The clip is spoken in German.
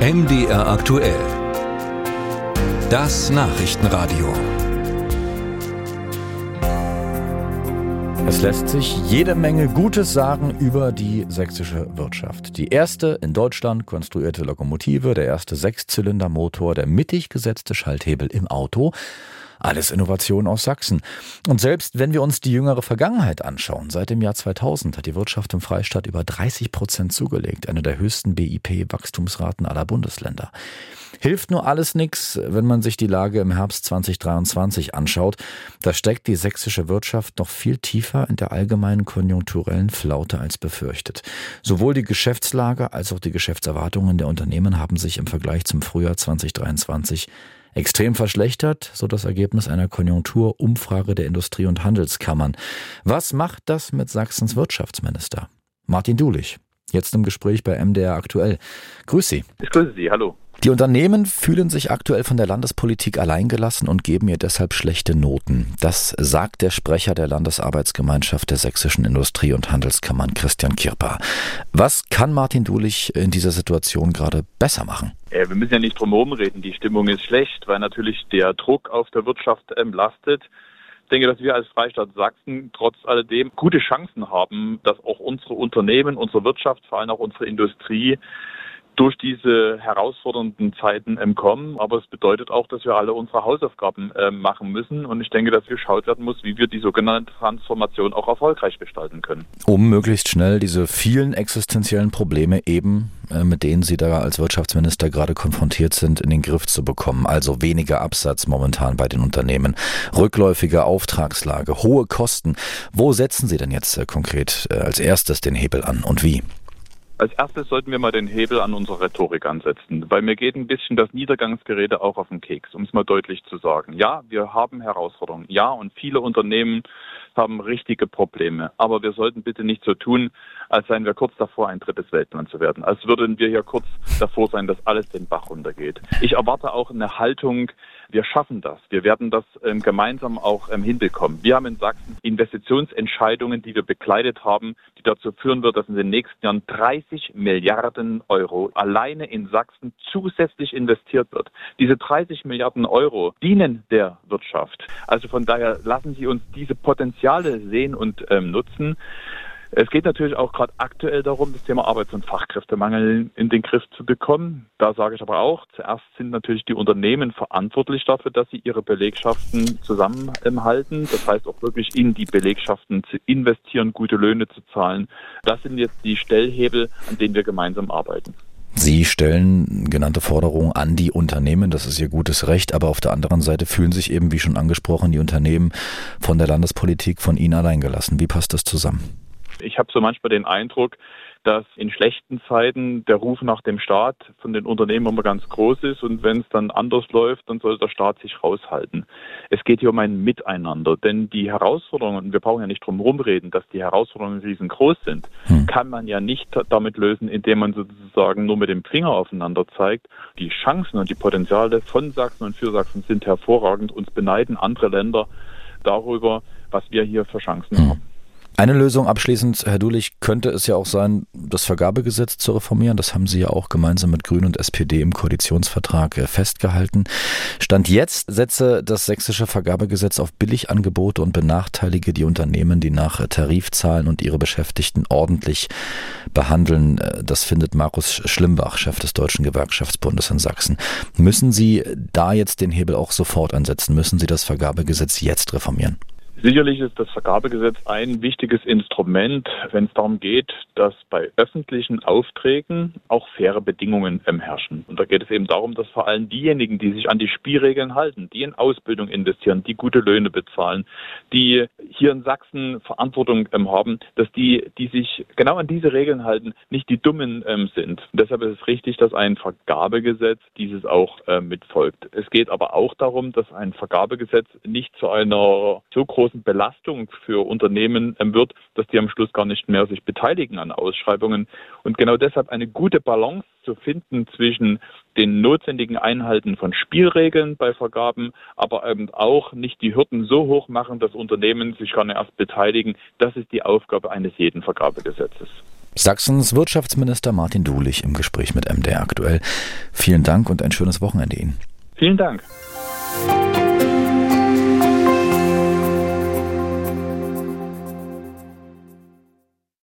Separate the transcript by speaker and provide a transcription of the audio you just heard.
Speaker 1: MDR aktuell. Das Nachrichtenradio.
Speaker 2: Es lässt sich jede Menge Gutes sagen über die sächsische Wirtschaft. Die erste in Deutschland konstruierte Lokomotive, der erste Sechszylindermotor, der mittig gesetzte Schalthebel im Auto. Alles Innovation aus Sachsen. Und selbst wenn wir uns die jüngere Vergangenheit anschauen, seit dem Jahr 2000 hat die Wirtschaft im Freistaat über 30 Prozent zugelegt, eine der höchsten BIP-Wachstumsraten aller Bundesländer. Hilft nur alles nichts, wenn man sich die Lage im Herbst 2023 anschaut. Da steckt die sächsische Wirtschaft noch viel tiefer in der allgemeinen konjunkturellen Flaute als befürchtet. Sowohl die Geschäftslage als auch die Geschäftserwartungen der Unternehmen haben sich im Vergleich zum Frühjahr 2023 extrem verschlechtert, so das Ergebnis einer Konjunkturumfrage der Industrie- und Handelskammern. Was macht das mit Sachsens Wirtschaftsminister? Martin Dulich, jetzt im Gespräch bei MDR aktuell. Grüß Sie.
Speaker 3: Ich grüße Sie, hallo.
Speaker 2: Die Unternehmen fühlen sich aktuell von der Landespolitik alleingelassen und geben ihr deshalb schlechte Noten. Das sagt der Sprecher der Landesarbeitsgemeinschaft der sächsischen Industrie- und Handelskammern, Christian Kirper. Was kann Martin Dulich in dieser Situation gerade besser machen?
Speaker 3: wir müssen ja nicht drum herum reden. Die Stimmung ist schlecht, weil natürlich der Druck auf der Wirtschaft ähm, lastet. Ich denke, dass wir als Freistaat Sachsen trotz alledem gute Chancen haben, dass auch unsere Unternehmen, unsere Wirtschaft, vor allem auch unsere Industrie durch diese herausfordernden Zeiten ähm, kommen. Aber es bedeutet auch, dass wir alle unsere Hausaufgaben äh, machen müssen. Und ich denke, dass geschaut werden muss, wie wir die sogenannte Transformation auch erfolgreich gestalten können.
Speaker 2: Um möglichst schnell diese vielen existenziellen Probleme eben, äh, mit denen Sie da als Wirtschaftsminister gerade konfrontiert sind, in den Griff zu bekommen. Also weniger Absatz momentan bei den Unternehmen, rückläufige Auftragslage, hohe Kosten. Wo setzen Sie denn jetzt äh, konkret äh, als erstes den Hebel an und wie?
Speaker 3: Als erstes sollten wir mal den Hebel an unserer Rhetorik ansetzen, weil mir geht ein bisschen das Niedergangsgerede auch auf den Keks, um es mal deutlich zu sagen. Ja, wir haben Herausforderungen. Ja, und viele Unternehmen haben richtige Probleme. Aber wir sollten bitte nicht so tun, als seien wir kurz davor, ein drittes Weltland zu werden. Als würden wir hier kurz davor sein, dass alles den Bach runtergeht. Ich erwarte auch eine Haltung, wir schaffen das. Wir werden das ähm, gemeinsam auch ähm, hinbekommen. Wir haben in Sachsen Investitionsentscheidungen, die wir begleitet haben, die dazu führen wird, dass in den nächsten Jahren 30 Milliarden Euro alleine in Sachsen zusätzlich investiert wird. Diese 30 Milliarden Euro dienen der Wirtschaft. Also von daher lassen Sie uns diese Potenziale sehen und ähm, nutzen. Es geht natürlich auch gerade aktuell darum, das Thema Arbeits- und Fachkräftemangel in den Griff zu bekommen. Da sage ich aber auch, zuerst sind natürlich die Unternehmen verantwortlich dafür, dass sie ihre Belegschaften zusammenhalten. Das heißt auch wirklich in die Belegschaften zu investieren, gute Löhne zu zahlen. Das sind jetzt die Stellhebel, an denen wir gemeinsam arbeiten.
Speaker 2: Sie stellen genannte Forderungen an die Unternehmen, das ist ihr gutes Recht, aber auf der anderen Seite fühlen sich eben, wie schon angesprochen, die Unternehmen von der Landespolitik von Ihnen allein gelassen. Wie passt das zusammen?
Speaker 3: Ich habe so manchmal den Eindruck, dass in schlechten Zeiten der Ruf nach dem Staat von den Unternehmen immer ganz groß ist und wenn es dann anders läuft, dann soll der Staat sich raushalten. Es geht hier um ein Miteinander, denn die Herausforderungen, wir brauchen ja nicht drum herum reden, dass die Herausforderungen riesengroß sind, hm. kann man ja nicht damit lösen, indem man sozusagen nur mit dem Finger aufeinander zeigt. Die Chancen und die Potenziale von Sachsen und für Sachsen sind hervorragend. Uns beneiden andere Länder darüber, was wir hier für Chancen hm. haben.
Speaker 2: Eine Lösung abschließend, Herr Dulich, könnte es ja auch sein, das Vergabegesetz zu reformieren. Das haben Sie ja auch gemeinsam mit Grün und SPD im Koalitionsvertrag äh, festgehalten. Stand jetzt setze das sächsische Vergabegesetz auf Billigangebote und benachteilige die Unternehmen, die nach Tarif zahlen und ihre Beschäftigten ordentlich behandeln. Äh, das findet Markus Schlimbach, Chef des Deutschen Gewerkschaftsbundes in Sachsen. Müssen Sie da jetzt den Hebel auch sofort ansetzen? Müssen Sie das Vergabegesetz jetzt reformieren?
Speaker 3: Sicherlich ist das Vergabegesetz ein wichtiges Instrument, wenn es darum geht, dass bei öffentlichen Aufträgen auch faire Bedingungen herrschen. Und da geht es eben darum, dass vor allem diejenigen, die sich an die Spielregeln halten, die in Ausbildung investieren, die gute Löhne bezahlen, die hier in Sachsen Verantwortung haben, dass die, die sich genau an diese Regeln halten, nicht die Dummen ähm, sind. Und deshalb ist es richtig, dass ein Vergabegesetz dieses auch äh, mitfolgt. Es geht aber auch darum, dass ein Vergabegesetz nicht zu einer so großen großen Belastung für Unternehmen ähm, wird, dass die am Schluss gar nicht mehr sich beteiligen an Ausschreibungen. Und genau deshalb eine gute Balance zu finden zwischen den notwendigen Einhalten von Spielregeln bei Vergaben, aber eben auch nicht die Hürden so hoch machen, dass Unternehmen sich gar nicht erst beteiligen. Das ist die Aufgabe eines jeden Vergabegesetzes.
Speaker 2: Sachsens Wirtschaftsminister Martin Dulich im Gespräch mit MDR aktuell. Vielen Dank und ein schönes Wochenende Ihnen.
Speaker 3: Vielen Dank.